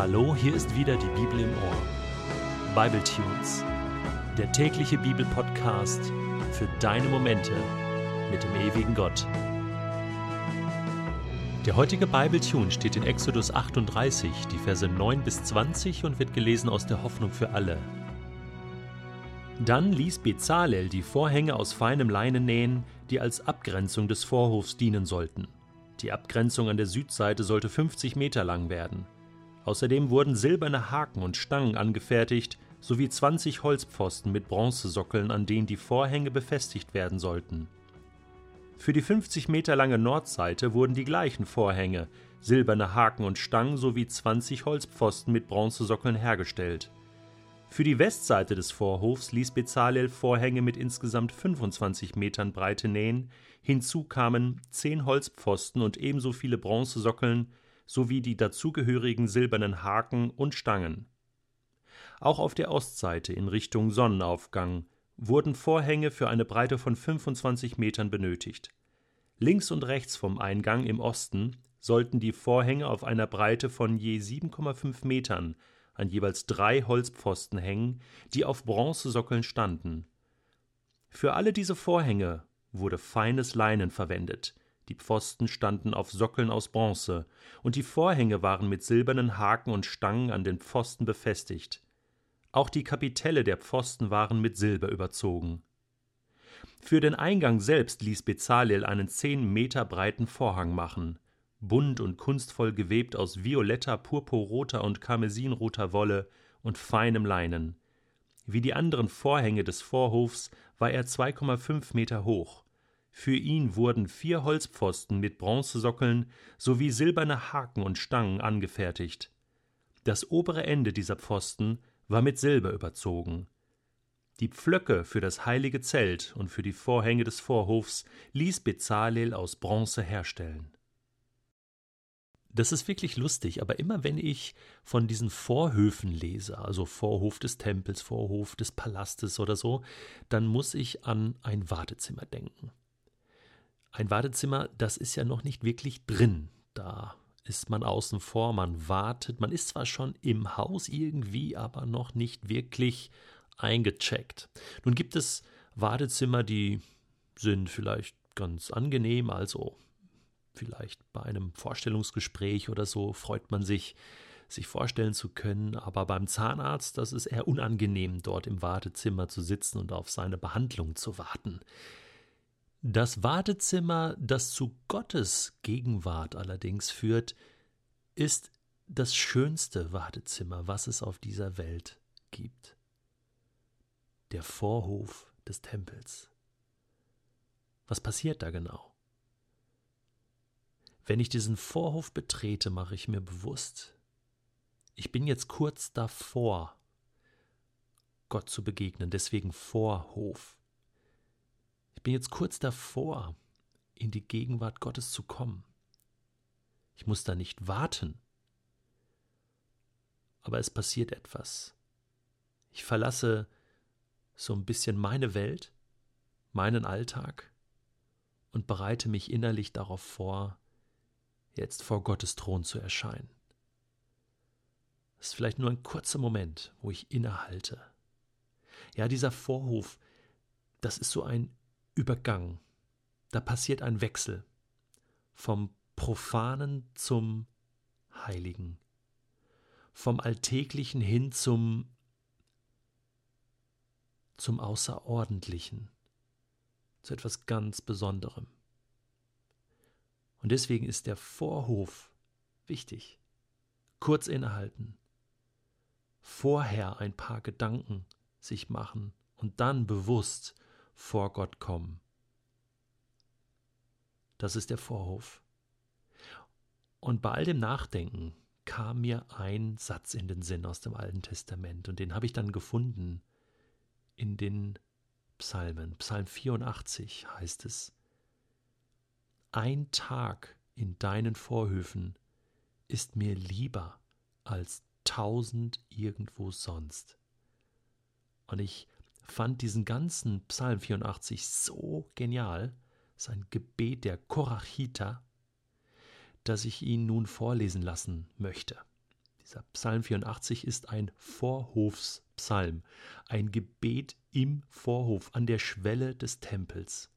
Hallo, hier ist wieder die Bibel im Ohr. Bible Tunes, der tägliche Bibelpodcast für deine Momente mit dem ewigen Gott. Der heutige Bible Tune steht in Exodus 38, die Verse 9 bis 20 und wird gelesen aus der Hoffnung für alle. Dann ließ Bezalel die Vorhänge aus feinem Leinen nähen, die als Abgrenzung des Vorhofs dienen sollten. Die Abgrenzung an der Südseite sollte 50 Meter lang werden. Außerdem wurden silberne Haken und Stangen angefertigt, sowie 20 Holzpfosten mit Bronzesockeln, an denen die Vorhänge befestigt werden sollten. Für die 50 Meter lange Nordseite wurden die gleichen Vorhänge, silberne Haken und Stangen sowie 20 Holzpfosten mit Bronzesockeln hergestellt. Für die Westseite des Vorhofs ließ Bezalel Vorhänge mit insgesamt 25 Metern Breite nähen, hinzu kamen zehn Holzpfosten und ebenso viele Bronzesockeln sowie die dazugehörigen silbernen Haken und Stangen. Auch auf der Ostseite in Richtung Sonnenaufgang wurden Vorhänge für eine Breite von 25 Metern benötigt. Links und rechts vom Eingang im Osten sollten die Vorhänge auf einer Breite von je 7,5 Metern an jeweils drei Holzpfosten hängen, die auf Bronzesockeln standen. Für alle diese Vorhänge wurde feines Leinen verwendet, die Pfosten standen auf Sockeln aus Bronze, und die Vorhänge waren mit silbernen Haken und Stangen an den Pfosten befestigt. Auch die Kapitelle der Pfosten waren mit Silber überzogen. Für den Eingang selbst ließ Bezalel einen zehn Meter breiten Vorhang machen bunt und kunstvoll gewebt aus violetter, purpurroter und karmesinroter Wolle und feinem Leinen. Wie die anderen Vorhänge des Vorhofs war er 2,5 Meter hoch. Für ihn wurden vier Holzpfosten mit Bronzesockeln sowie silberne Haken und Stangen angefertigt. Das obere Ende dieser Pfosten war mit Silber überzogen. Die Pflöcke für das heilige Zelt und für die Vorhänge des Vorhofs ließ Bezalel aus Bronze herstellen. Das ist wirklich lustig, aber immer wenn ich von diesen Vorhöfen lese, also Vorhof des Tempels, Vorhof des Palastes oder so, dann muss ich an ein Wartezimmer denken. Ein Wartezimmer, das ist ja noch nicht wirklich drin. Da ist man außen vor, man wartet, man ist zwar schon im Haus irgendwie, aber noch nicht wirklich eingecheckt. Nun gibt es Wartezimmer, die sind vielleicht ganz angenehm, also vielleicht bei einem Vorstellungsgespräch oder so freut man sich, sich vorstellen zu können, aber beim Zahnarzt, das ist eher unangenehm, dort im Wartezimmer zu sitzen und auf seine Behandlung zu warten. Das Wartezimmer, das zu Gottes Gegenwart allerdings führt, ist das schönste Wartezimmer, was es auf dieser Welt gibt. Der Vorhof des Tempels. Was passiert da genau? Wenn ich diesen Vorhof betrete, mache ich mir bewusst, ich bin jetzt kurz davor, Gott zu begegnen, deswegen Vorhof. Ich bin jetzt kurz davor, in die Gegenwart Gottes zu kommen. Ich muss da nicht warten, aber es passiert etwas. Ich verlasse so ein bisschen meine Welt, meinen Alltag und bereite mich innerlich darauf vor, jetzt vor Gottes Thron zu erscheinen. Es ist vielleicht nur ein kurzer Moment, wo ich innehalte. Ja, dieser Vorhof, das ist so ein Übergang. Da passiert ein Wechsel vom Profanen zum Heiligen, vom Alltäglichen hin zum zum Außerordentlichen, zu etwas ganz Besonderem. Und deswegen ist der Vorhof wichtig. Kurz innehalten, vorher ein paar Gedanken sich machen und dann bewusst vor Gott kommen. Das ist der Vorhof. Und bei all dem Nachdenken kam mir ein Satz in den Sinn aus dem Alten Testament und den habe ich dann gefunden in den Psalmen. Psalm 84 heißt es, ein Tag in deinen Vorhöfen ist mir lieber als tausend irgendwo sonst. Und ich fand diesen ganzen Psalm 84 so genial, sein Gebet der Korachita, dass ich ihn nun vorlesen lassen möchte. Dieser Psalm 84 ist ein Vorhofspsalm, ein Gebet im Vorhof an der Schwelle des Tempels.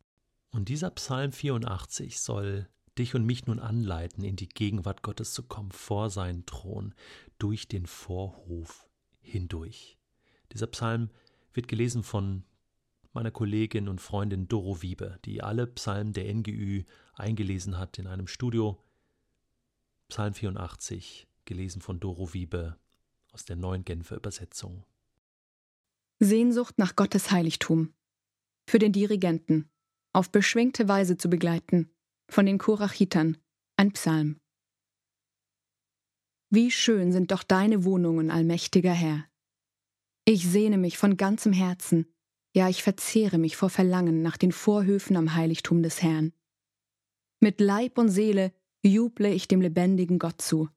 Und dieser Psalm 84 soll dich und mich nun anleiten, in die Gegenwart Gottes zu kommen, vor seinen Thron, durch den Vorhof hindurch. Dieser Psalm wird gelesen von meiner Kollegin und Freundin Doro Wiebe, die alle Psalmen der NGÜ eingelesen hat in einem Studio. Psalm 84 gelesen von Doro Wiebe aus der neuen Genfer Übersetzung. Sehnsucht nach Gottes Heiligtum. Für den Dirigenten. Auf beschwingte Weise zu begleiten. Von den Korachitern. Ein Psalm. Wie schön sind doch deine Wohnungen, allmächtiger Herr. Ich sehne mich von ganzem Herzen, ja ich verzehre mich vor Verlangen nach den Vorhöfen am Heiligtum des Herrn. Mit Leib und Seele juble ich dem lebendigen Gott zu.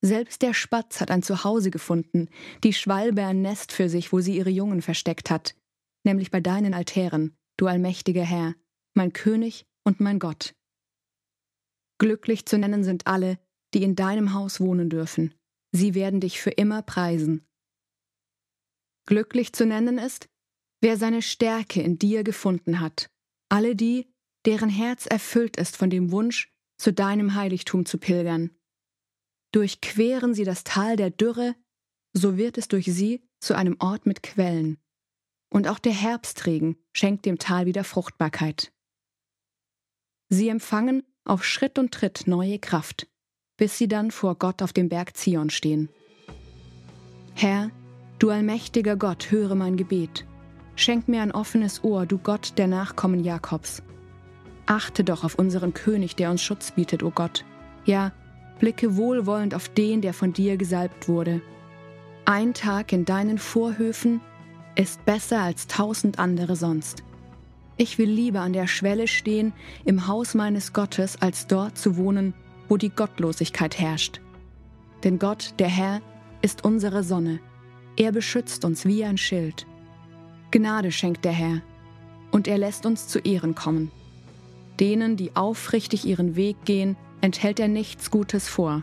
Selbst der Spatz hat ein Zuhause gefunden, die Schwalbe ein Nest für sich, wo sie ihre Jungen versteckt hat, nämlich bei deinen Altären, du allmächtiger Herr, mein König und mein Gott. Glücklich zu nennen sind alle, die in deinem Haus wohnen dürfen. Sie werden dich für immer preisen. Glücklich zu nennen ist, wer seine Stärke in dir gefunden hat, alle die, deren Herz erfüllt ist von dem Wunsch, zu deinem Heiligtum zu pilgern Durchqueren sie das Tal der Dürre, so wird es durch sie zu einem Ort mit Quellen. Und auch der Herbstregen schenkt dem Tal wieder Fruchtbarkeit. Sie empfangen auf Schritt und Tritt neue Kraft, bis sie dann vor Gott auf dem Berg Zion stehen. Herr, du allmächtiger Gott, höre mein Gebet. Schenk mir ein offenes Ohr, du Gott der Nachkommen Jakobs. Achte doch auf unseren König, der uns Schutz bietet, o Gott. Ja, blicke wohlwollend auf den, der von dir gesalbt wurde. Ein Tag in deinen Vorhöfen ist besser als tausend andere sonst. Ich will lieber an der Schwelle stehen, im Haus meines Gottes, als dort zu wohnen, wo die Gottlosigkeit herrscht. Denn Gott, der Herr, ist unsere Sonne. Er beschützt uns wie ein Schild. Gnade schenkt der Herr, und er lässt uns zu Ehren kommen. Denen, die aufrichtig ihren Weg gehen, enthält er nichts Gutes vor.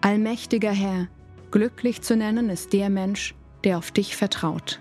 Allmächtiger Herr, glücklich zu nennen ist der Mensch, der auf dich vertraut.